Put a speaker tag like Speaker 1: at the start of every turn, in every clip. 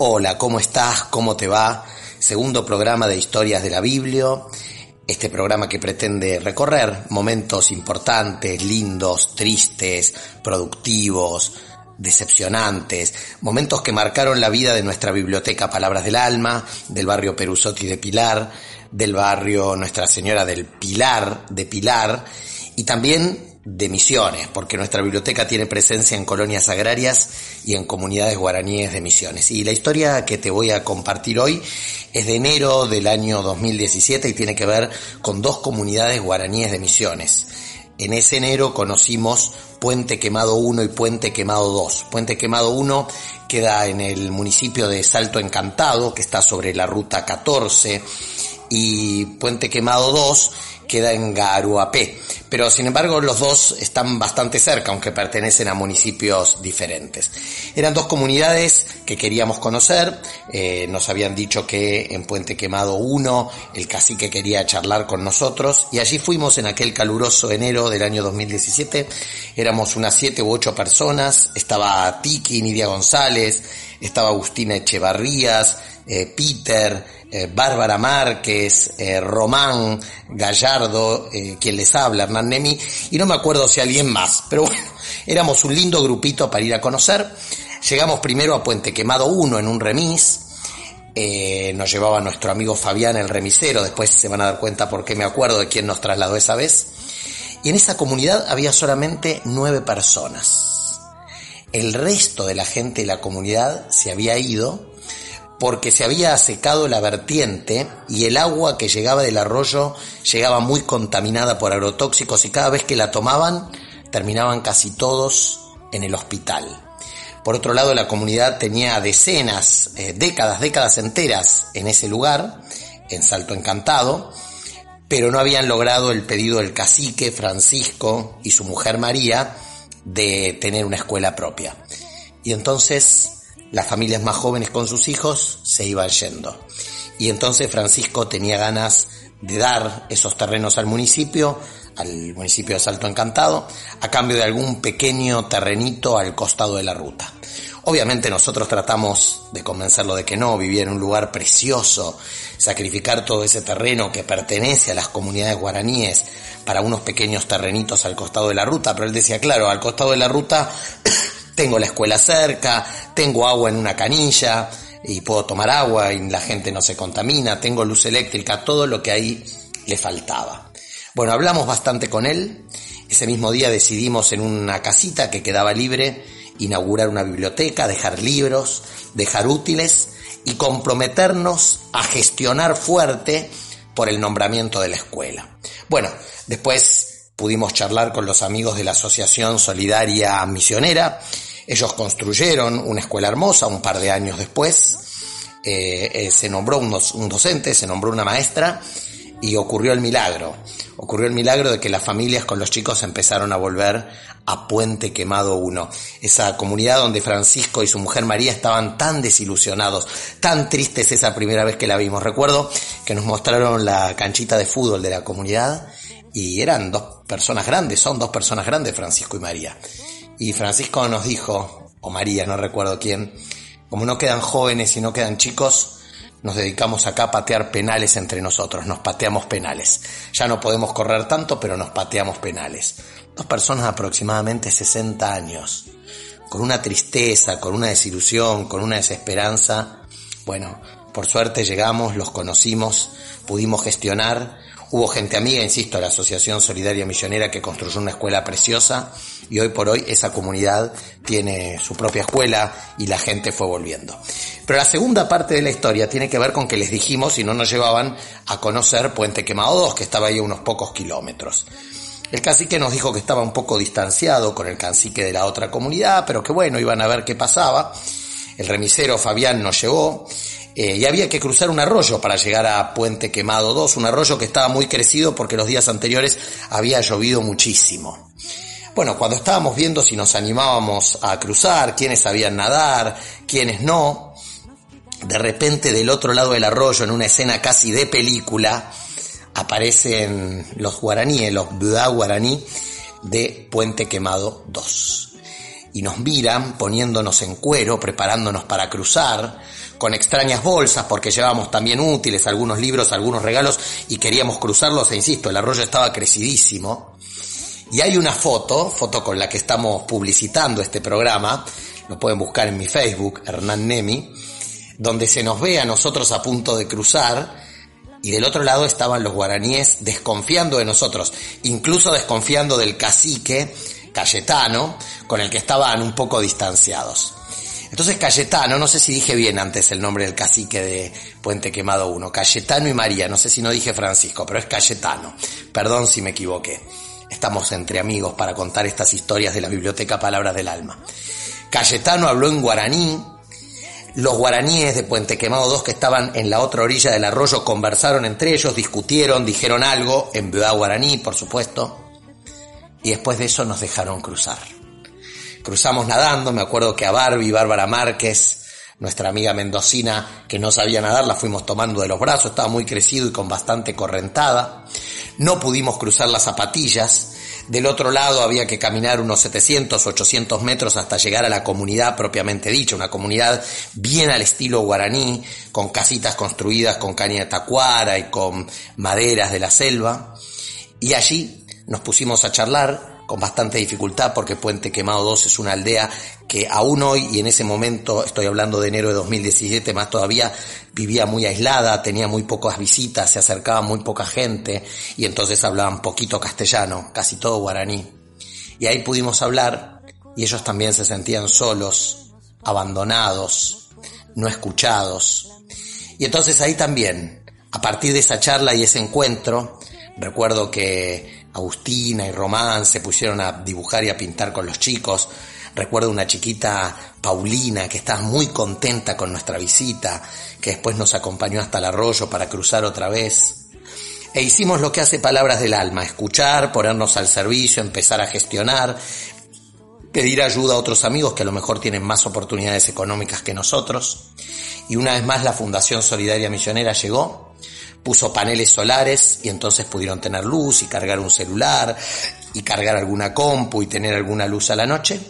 Speaker 1: Hola, ¿cómo estás? ¿Cómo te va? Segundo programa de Historias de la Biblia. Este programa que pretende recorrer momentos importantes, lindos, tristes, productivos, decepcionantes, momentos que marcaron la vida de nuestra biblioteca Palabras del Alma, del barrio Perusotti de Pilar, del barrio Nuestra Señora del Pilar de Pilar y también de Misiones, porque nuestra biblioteca tiene presencia en colonias agrarias y en comunidades guaraníes de Misiones. Y la historia que te voy a compartir hoy es de enero del año 2017 y tiene que ver con dos comunidades guaraníes de Misiones. En ese enero conocimos Puente Quemado 1 y Puente Quemado 2. Puente Quemado 1 queda en el municipio de Salto Encantado, que está sobre la ruta 14, y Puente Quemado 2 queda en Garuapé. Pero sin embargo los dos están bastante cerca, aunque pertenecen a municipios diferentes. Eran dos comunidades que queríamos conocer. Eh, nos habían dicho que en Puente Quemado 1 el cacique quería charlar con nosotros y allí fuimos en aquel caluroso enero del año 2017. Éramos unas siete u ocho personas. Estaba Tiki, Nidia González, estaba Agustina Echevarrías, eh, Peter, eh, Bárbara Márquez, eh, Román Gallardo, quien les habla, Hernán Nemi, y no me acuerdo si alguien más, pero bueno, éramos un lindo grupito para ir a conocer. Llegamos primero a Puente Quemado 1 en un remis, nos llevaba nuestro amigo Fabián el remisero, después se van a dar cuenta por qué me acuerdo de quién nos trasladó esa vez. Y en esa comunidad había solamente nueve personas. El resto de la gente de la comunidad se había ido porque se había secado la vertiente y el agua que llegaba del arroyo llegaba muy contaminada por agrotóxicos y cada vez que la tomaban terminaban casi todos en el hospital. Por otro lado, la comunidad tenía decenas, eh, décadas, décadas enteras en ese lugar, en Salto Encantado, pero no habían logrado el pedido del cacique Francisco y su mujer María de tener una escuela propia. Y entonces las familias más jóvenes con sus hijos se iban yendo. Y entonces Francisco tenía ganas de dar esos terrenos al municipio, al municipio de Salto Encantado, a cambio de algún pequeño terrenito al costado de la ruta. Obviamente nosotros tratamos de convencerlo de que no, vivía en un lugar precioso, sacrificar todo ese terreno que pertenece a las comunidades guaraníes para unos pequeños terrenitos al costado de la ruta, pero él decía, claro, al costado de la ruta tengo la escuela cerca, tengo agua en una canilla y puedo tomar agua y la gente no se contamina, tengo luz eléctrica, todo lo que ahí le faltaba. Bueno, hablamos bastante con él, ese mismo día decidimos en una casita que quedaba libre inaugurar una biblioteca, dejar libros, dejar útiles y comprometernos a gestionar fuerte por el nombramiento de la escuela. Bueno, después pudimos charlar con los amigos de la Asociación Solidaria Misionera ellos construyeron una escuela hermosa un par de años después. Eh, eh, se nombró un, un, docente, se nombró una maestra y ocurrió el milagro. Ocurrió el milagro de que las familias con los chicos empezaron a volver a Puente Quemado 1. Esa comunidad donde Francisco y su mujer María estaban tan desilusionados, tan tristes esa primera vez que la vimos. Recuerdo que nos mostraron la canchita de fútbol de la comunidad y eran dos personas grandes, son dos personas grandes, Francisco y María. Y Francisco nos dijo, o María, no recuerdo quién, como no quedan jóvenes y no quedan chicos, nos dedicamos acá a patear penales entre nosotros, nos pateamos penales. Ya no podemos correr tanto, pero nos pateamos penales. Dos personas de aproximadamente 60 años, con una tristeza, con una desilusión, con una desesperanza. Bueno, por suerte llegamos, los conocimos, pudimos gestionar Hubo gente amiga, insisto, la Asociación Solidaria Misionera que construyó una escuela preciosa y hoy por hoy esa comunidad tiene su propia escuela y la gente fue volviendo. Pero la segunda parte de la historia tiene que ver con que les dijimos y no nos llevaban a conocer Puente Quemado 2, que estaba ahí a unos pocos kilómetros. El cacique nos dijo que estaba un poco distanciado con el cacique de la otra comunidad, pero que bueno, iban a ver qué pasaba. El remisero Fabián nos llevó eh, y había que cruzar un arroyo para llegar a Puente Quemado 2, un arroyo que estaba muy crecido porque los días anteriores había llovido muchísimo. Bueno, cuando estábamos viendo si nos animábamos a cruzar, quiénes sabían nadar, quiénes no, de repente del otro lado del arroyo, en una escena casi de película, aparecen los guaraníes, los Buda guaraní de Puente Quemado 2. Y nos miran poniéndonos en cuero, preparándonos para cruzar, con extrañas bolsas porque llevábamos también útiles, algunos libros, algunos regalos y queríamos cruzarlos e insisto, el arroyo estaba crecidísimo. Y hay una foto, foto con la que estamos publicitando este programa, lo pueden buscar en mi Facebook, Hernán Nemi, donde se nos ve a nosotros a punto de cruzar y del otro lado estaban los guaraníes desconfiando de nosotros, incluso desconfiando del cacique Cayetano, con el que estaban un poco distanciados. Entonces Cayetano, no sé si dije bien antes el nombre del cacique de Puente Quemado 1, Cayetano y María, no sé si no dije Francisco, pero es Cayetano, perdón si me equivoqué. Estamos entre amigos para contar estas historias de la biblioteca Palabras del Alma. Cayetano habló en guaraní, los guaraníes de Puente Quemado 2 que estaban en la otra orilla del arroyo conversaron entre ellos, discutieron, dijeron algo, en Buda guaraní, por supuesto, y después de eso nos dejaron cruzar. Cruzamos nadando, me acuerdo que a Barbie, Bárbara Márquez, nuestra amiga mendocina que no sabía nadar, la fuimos tomando de los brazos, estaba muy crecido y con bastante correntada. No pudimos cruzar las zapatillas. Del otro lado había que caminar unos 700, 800 metros hasta llegar a la comunidad propiamente dicha, una comunidad bien al estilo guaraní, con casitas construidas con caña de tacuara y con maderas de la selva. Y allí nos pusimos a charlar con bastante dificultad porque Puente Quemado 2 es una aldea que aún hoy y en ese momento, estoy hablando de enero de 2017 más todavía, vivía muy aislada, tenía muy pocas visitas, se acercaba muy poca gente y entonces hablaban poquito castellano, casi todo guaraní. Y ahí pudimos hablar y ellos también se sentían solos, abandonados, no escuchados. Y entonces ahí también, a partir de esa charla y ese encuentro, recuerdo que Agustina y Román se pusieron a dibujar y a pintar con los chicos. Recuerdo una chiquita Paulina que estaba muy contenta con nuestra visita, que después nos acompañó hasta el arroyo para cruzar otra vez. E hicimos lo que hace Palabras del Alma, escuchar, ponernos al servicio, empezar a gestionar, pedir ayuda a otros amigos que a lo mejor tienen más oportunidades económicas que nosotros. Y una vez más la Fundación Solidaria Misionera llegó puso paneles solares y entonces pudieron tener luz y cargar un celular y cargar alguna compu y tener alguna luz a la noche.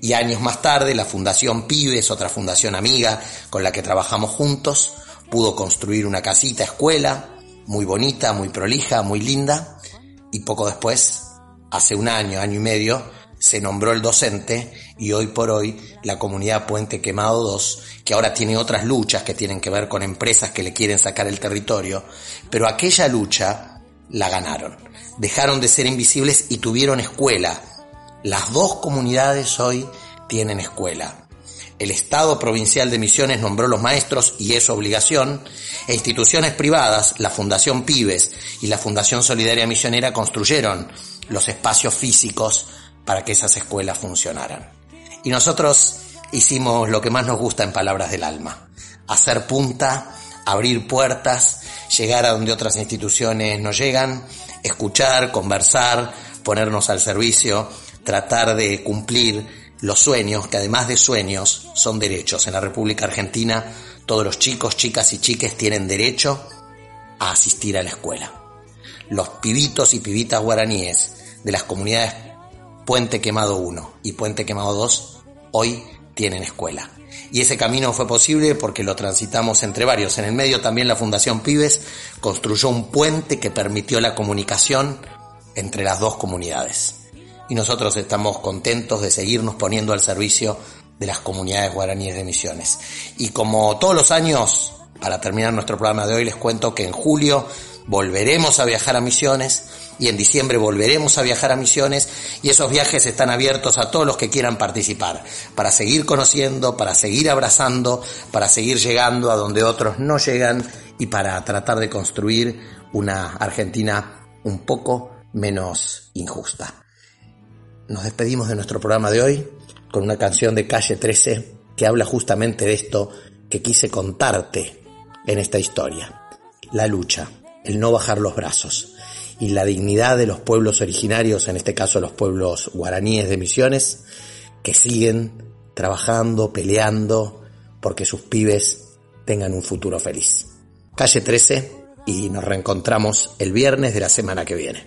Speaker 1: Y años más tarde la Fundación Pibes, otra fundación amiga con la que trabajamos juntos, pudo construir una casita escuela muy bonita, muy prolija, muy linda y poco después, hace un año, año y medio, se nombró el docente y hoy por hoy la comunidad Puente Quemado 2, que ahora tiene otras luchas que tienen que ver con empresas que le quieren sacar el territorio, pero aquella lucha la ganaron. Dejaron de ser invisibles y tuvieron escuela. Las dos comunidades hoy tienen escuela. El Estado Provincial de Misiones nombró los maestros y es obligación, e instituciones privadas, la Fundación Pibes y la Fundación Solidaria Misionera construyeron los espacios físicos para que esas escuelas funcionaran. Y nosotros hicimos lo que más nos gusta en Palabras del Alma, hacer punta, abrir puertas, llegar a donde otras instituciones no llegan, escuchar, conversar, ponernos al servicio, tratar de cumplir los sueños, que además de sueños son derechos. En la República Argentina todos los chicos, chicas y chiques tienen derecho a asistir a la escuela. Los pibitos y pibitas guaraníes de las comunidades Puente Quemado 1 y Puente Quemado 2 hoy tienen escuela. Y ese camino fue posible porque lo transitamos entre varios. En el medio también la Fundación Pibes construyó un puente que permitió la comunicación entre las dos comunidades. Y nosotros estamos contentos de seguirnos poniendo al servicio de las comunidades guaraníes de Misiones. Y como todos los años, para terminar nuestro programa de hoy, les cuento que en julio volveremos a viajar a Misiones y en diciembre volveremos a viajar a Misiones y esos viajes están abiertos a todos los que quieran participar, para seguir conociendo, para seguir abrazando, para seguir llegando a donde otros no llegan y para tratar de construir una Argentina un poco menos injusta. Nos despedimos de nuestro programa de hoy con una canción de Calle 13 que habla justamente de esto que quise contarte en esta historia. La lucha, el no bajar los brazos y la dignidad de los pueblos originarios, en este caso los pueblos guaraníes de Misiones, que siguen trabajando, peleando, porque sus pibes tengan un futuro feliz. Calle 13 y nos reencontramos el viernes de la semana que viene.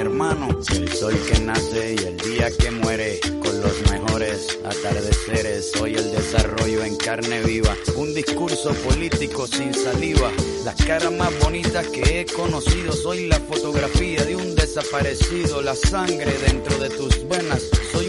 Speaker 2: hermano. El sol que nace y el día que muere, con los mejores atardeceres. Soy el desarrollo en carne viva, un discurso político sin saliva. Las caras más bonitas que he conocido. Soy la fotografía de un desaparecido, la sangre dentro de tus venas. Soy